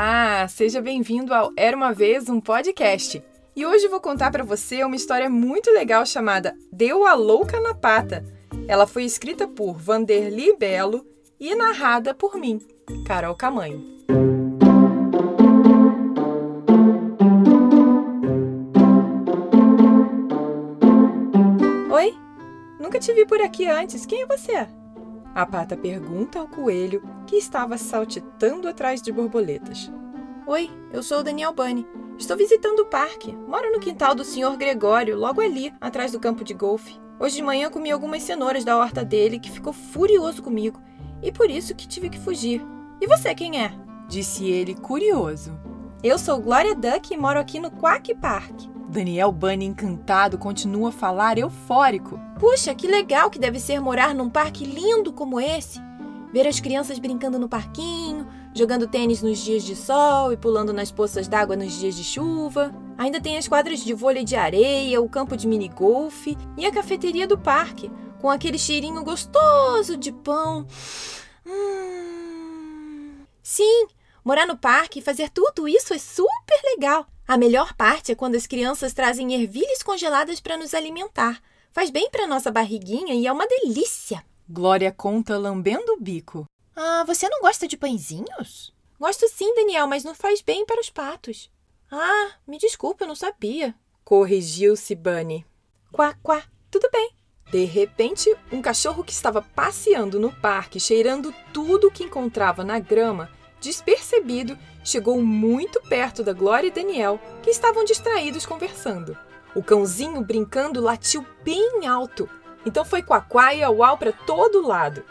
Olá, seja bem-vindo ao Era uma vez um podcast. E hoje vou contar para você uma história muito legal chamada Deu a louca na pata. Ela foi escrita por Vanderly Belo e narrada por mim, Carol Camanho. Oi, nunca te vi por aqui antes. Quem é você? A pata pergunta ao coelho que estava saltitando atrás de borboletas. Oi, eu sou o Daniel Bunny. Estou visitando o parque. Moro no quintal do Sr. Gregório, logo ali, atrás do campo de golfe. Hoje de manhã comi algumas cenouras da horta dele, que ficou furioso comigo, e por isso que tive que fugir. E você quem é? Disse ele, curioso. Eu sou Glória Duck e moro aqui no Quack Park. Daniel Bunny, encantado, continua a falar eufórico. Puxa, que legal que deve ser morar num parque lindo como esse. Ver as crianças brincando no parquinho, jogando tênis nos dias de sol e pulando nas poças d'água nos dias de chuva. Ainda tem as quadras de vôlei de areia, o campo de minigolfe e a cafeteria do parque, com aquele cheirinho gostoso de pão. Hum... Sim, morar no parque e fazer tudo isso é super legal. A melhor parte é quando as crianças trazem ervilhas congeladas para nos alimentar. Faz bem para nossa barriguinha e é uma delícia. Glória conta lambendo o bico. Ah, você não gosta de pãezinhos? Gosto sim, Daniel, mas não faz bem para os patos. Ah, me desculpa, eu não sabia. Corrigiu-se Bunny. Quá, quá, tudo bem. De repente, um cachorro que estava passeando no parque, cheirando tudo que encontrava na grama, despercebido, chegou muito perto da Glória e Daniel, que estavam distraídos conversando. O cãozinho brincando latiu bem alto, então foi quaquá e auau para todo lado.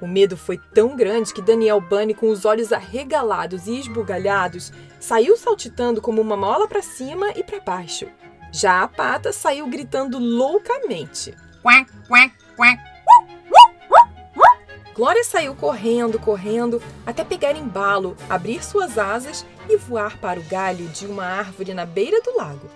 O medo foi tão grande que Daniel Bunny, com os olhos arregalados e esbugalhados, saiu saltitando como uma mola para cima e para baixo. Já a pata saiu gritando loucamente. Quack, quack, quack. Glória saiu correndo, correndo, até pegar embalo, abrir suas asas e voar para o galho de uma árvore na beira do lago.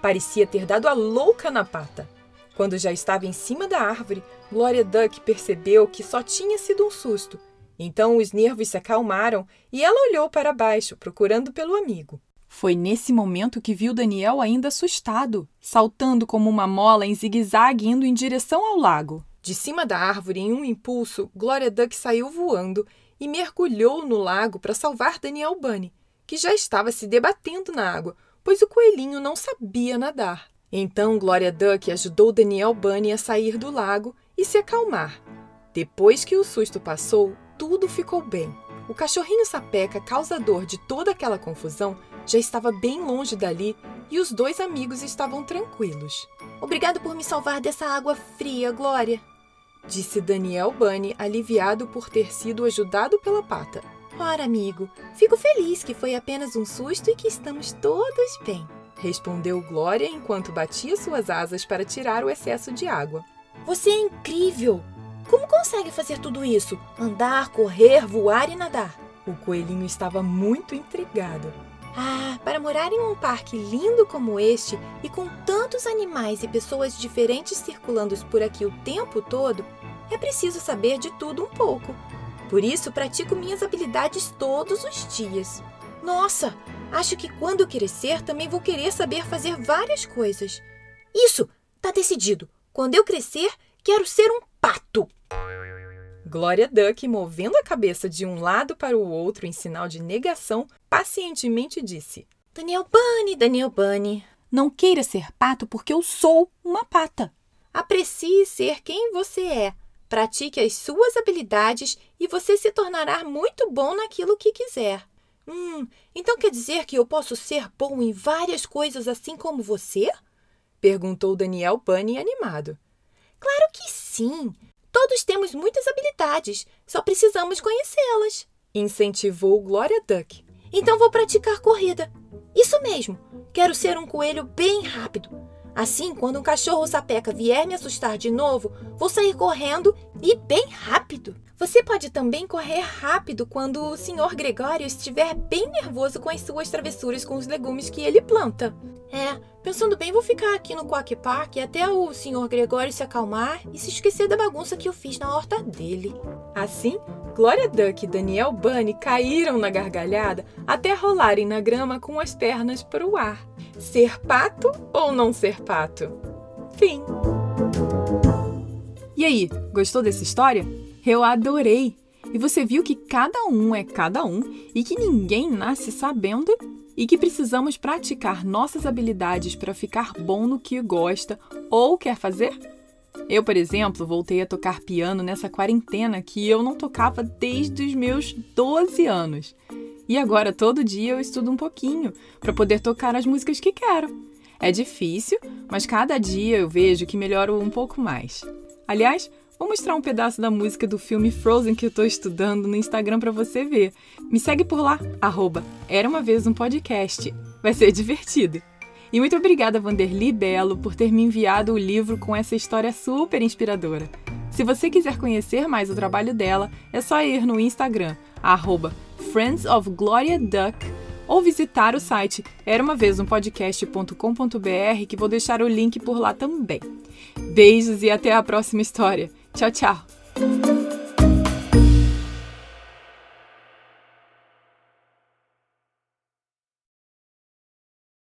Parecia ter dado a louca na pata. Quando já estava em cima da árvore, Glória Duck percebeu que só tinha sido um susto. Então os nervos se acalmaram e ela olhou para baixo, procurando pelo amigo. Foi nesse momento que viu Daniel ainda assustado, saltando como uma mola em zigue-zague indo em direção ao lago. De cima da árvore, em um impulso, Glória Duck saiu voando e mergulhou no lago para salvar Daniel Bunny, que já estava se debatendo na água, pois o coelhinho não sabia nadar. Então Glória Duck ajudou Daniel Bunny a sair do lago e se acalmar. Depois que o susto passou, tudo ficou bem. O cachorrinho sapeca, causador de toda aquela confusão, já estava bem longe dali e os dois amigos estavam tranquilos. Obrigado por me salvar dessa água fria, Glória, disse Daniel Bunny, aliviado por ter sido ajudado pela pata. Ora, amigo, fico feliz que foi apenas um susto e que estamos todos bem, respondeu Glória enquanto batia suas asas para tirar o excesso de água. Você é incrível! Como consegue fazer tudo isso? Andar, correr, voar e nadar? O coelhinho estava muito intrigado. Ah, para morar em um parque lindo como este e com tantos animais e pessoas diferentes circulando por aqui o tempo todo, é preciso saber de tudo um pouco. Por isso, pratico minhas habilidades todos os dias. Nossa, acho que quando crescer também vou querer saber fazer várias coisas. Isso, tá decidido. Quando eu crescer, quero ser um pato. Glória Duck, movendo a cabeça de um lado para o outro em sinal de negação, pacientemente disse: Daniel Bunny, Daniel Bunny, não queira ser pato porque eu sou uma pata. Aprecie ser quem você é. Pratique as suas habilidades e você se tornará muito bom naquilo que quiser. Hum, então quer dizer que eu posso ser bom em várias coisas assim como você? Perguntou Daniel Bunny animado. Claro que sim! Todos temos muitas habilidades, só precisamos conhecê-las. Incentivou Glória Duck. Então vou praticar corrida. Isso mesmo, quero ser um coelho bem rápido. Assim, quando um cachorro sapeca vier me assustar de novo, vou sair correndo e bem rápido. Você pode também correr rápido quando o Sr. Gregório estiver bem nervoso com as suas travessuras com os legumes que ele planta. É, pensando bem, vou ficar aqui no Quack Park até o Sr. Gregório se acalmar e se esquecer da bagunça que eu fiz na horta dele. Assim, Glória Duck e Daniel Bunny caíram na gargalhada até rolarem na grama com as pernas para o ar. Ser pato ou não ser pato? Fim. E aí, gostou dessa história? Eu adorei! E você viu que cada um é cada um e que ninguém nasce sabendo e que precisamos praticar nossas habilidades para ficar bom no que gosta ou quer fazer? Eu, por exemplo, voltei a tocar piano nessa quarentena que eu não tocava desde os meus 12 anos. E agora todo dia eu estudo um pouquinho para poder tocar as músicas que quero. É difícil, mas cada dia eu vejo que melhoro um pouco mais. Aliás, vou mostrar um pedaço da música do filme Frozen que eu estou estudando no Instagram para você ver. Me segue por lá, arroba Era Uma Vez Um Podcast. Vai ser divertido. E muito obrigada, Vanderly Belo, por ter me enviado o livro com essa história super inspiradora. Se você quiser conhecer mais o trabalho dela, é só ir no Instagram, arroba Friends of Gloria Duck, ou visitar o site era que vou deixar o link por lá também. Beijos e até a próxima história. Tchau, tchau!